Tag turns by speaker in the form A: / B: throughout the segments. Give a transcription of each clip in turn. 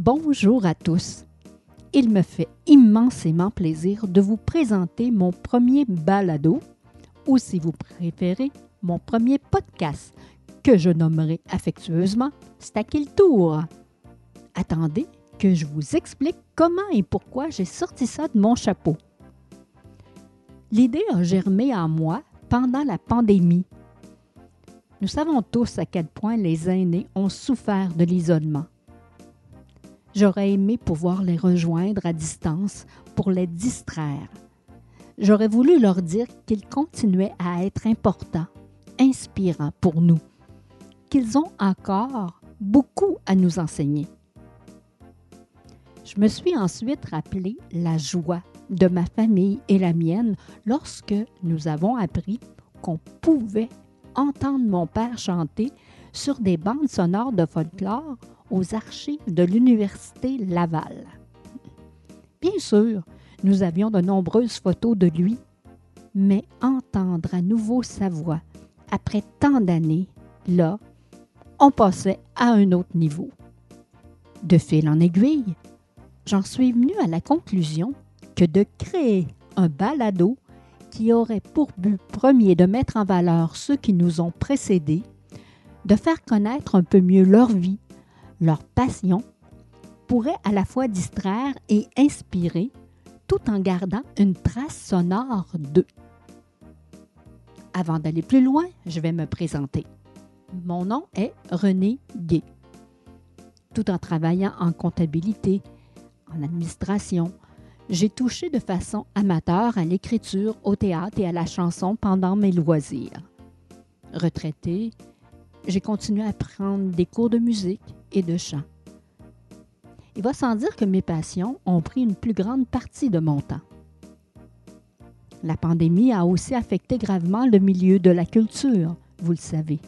A: Bonjour à tous. Il me fait immensément plaisir de vous présenter mon premier balado, ou si vous préférez, mon premier podcast, que je nommerai affectueusement Stacker le Tour. Attendez que je vous explique comment et pourquoi j'ai sorti ça de mon chapeau. L'idée a germé en moi pendant la pandémie. Nous savons tous à quel point les aînés ont souffert de l'isolement. J'aurais aimé pouvoir les rejoindre à distance pour les distraire. J'aurais voulu leur dire qu'ils continuaient à être importants, inspirants pour nous, qu'ils ont encore beaucoup à nous enseigner. Je me suis ensuite rappelé la joie de ma famille et la mienne lorsque nous avons appris qu'on pouvait entendre mon père chanter sur des bandes sonores de folklore aux archives de l'Université Laval. Bien sûr, nous avions de nombreuses photos de lui, mais entendre à nouveau sa voix après tant d'années, là, on passait à un autre niveau. De fil en aiguille, j'en suis venu à la conclusion que de créer un balado qui aurait pour but premier de mettre en valeur ceux qui nous ont précédés, de faire connaître un peu mieux leur vie, leur passion, pourrait à la fois distraire et inspirer tout en gardant une trace sonore d'eux. Avant d'aller plus loin, je vais me présenter. Mon nom est René Gay. Tout en travaillant en comptabilité, en administration, j'ai touché de façon amateur à l'écriture, au théâtre et à la chanson pendant mes loisirs. Retraité, j'ai continué à prendre des cours de musique et de chant. Il va sans dire que mes passions ont pris une plus grande partie de mon temps. La pandémie a aussi affecté gravement le milieu de la culture, vous le savez.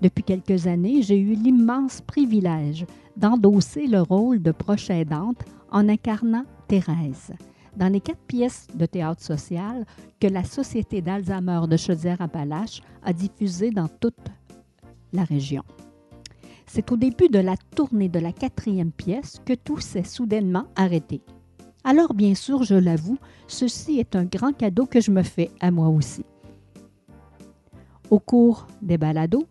A: Depuis quelques années, j'ai eu l'immense privilège d'endosser le rôle de proche aidante en incarnant Thérèse dans les quatre pièces de théâtre social que la Société d'Alzheimer de Chaudière-Appalaches a diffusées dans toute la région. C'est au début de la tournée de la quatrième pièce que tout s'est soudainement arrêté. Alors bien sûr, je l'avoue, ceci est un grand cadeau que je me fais à moi aussi. Au cours des balados,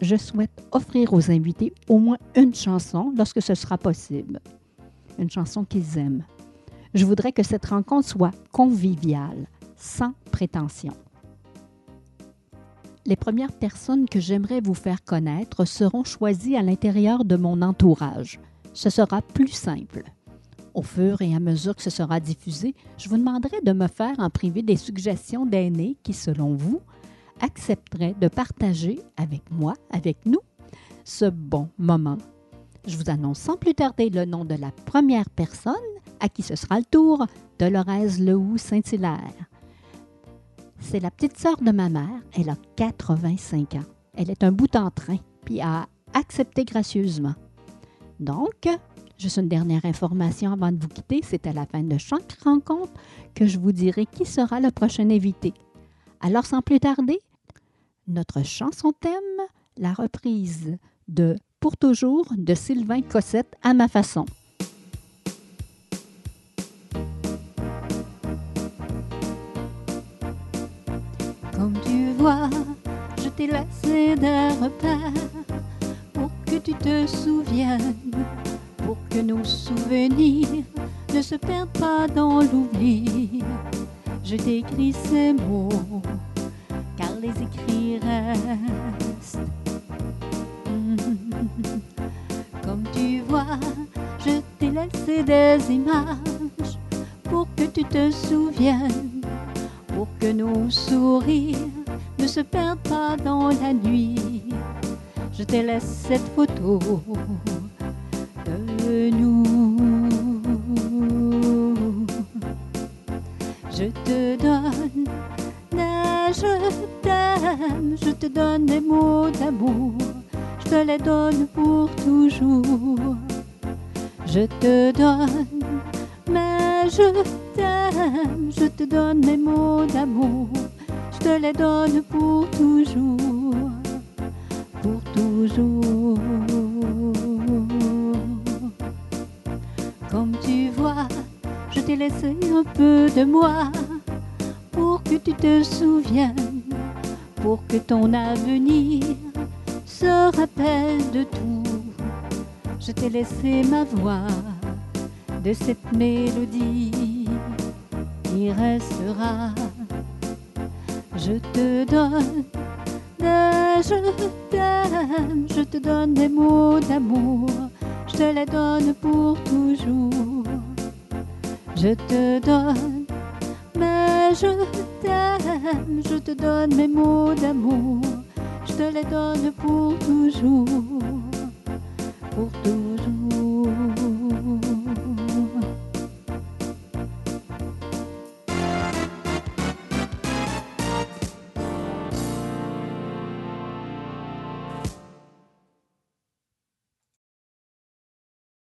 A: je souhaite offrir aux invités au moins une chanson lorsque ce sera possible. Une chanson qu'ils aiment, je voudrais que cette rencontre soit conviviale, sans prétention. Les premières personnes que j'aimerais vous faire connaître seront choisies à l'intérieur de mon entourage. Ce sera plus simple. Au fur et à mesure que ce sera diffusé, je vous demanderai de me faire en privé des suggestions d'aînés qui, selon vous, accepteraient de partager avec moi, avec nous, ce bon moment. Je vous annonce sans plus tarder le nom de la première personne à qui ce sera le tour, Dolores Lehou Saint-Hilaire. C'est la petite sœur de ma mère, elle a 85 ans. Elle est un bout en train, puis a accepté gracieusement. Donc, juste une dernière information avant de vous quitter, c'est à la fin de chaque rencontre que je vous dirai qui sera le prochain invité. Alors, sans plus tarder, notre chanson thème, la reprise de Pour toujours de Sylvain Cossette à ma façon. Je t'ai laissé des repères pour que tu te souviennes, pour que nos souvenirs ne se perdent pas dans l'oubli. Je t'écris ces mots, car les écrits restent. Comme tu vois, je t'ai laissé des images pour que tu te souviennes pour que nos sourires ne se perdent pas dans la nuit. Je te laisse cette photo de nous. Je te donne je t'aime, je te donne des mots d'amour, je te les donne pour toujours. Je te donne, mais je t'aime, je te donne mes mots d'amour, je te les donne pour toujours, pour toujours. Comme tu vois, je t'ai laissé un peu de moi pour que tu te souviennes, pour que ton avenir se rappelle de tout. Je t'ai laissé ma voix de cette mélodie qui restera. Je te donne je t'aime, je te donne des mots d'amour, je te les donne pour toujours. Je te donne, mais je t'aime, je te donne mes mots d'amour, je te les donne pour toujours, pour toujours.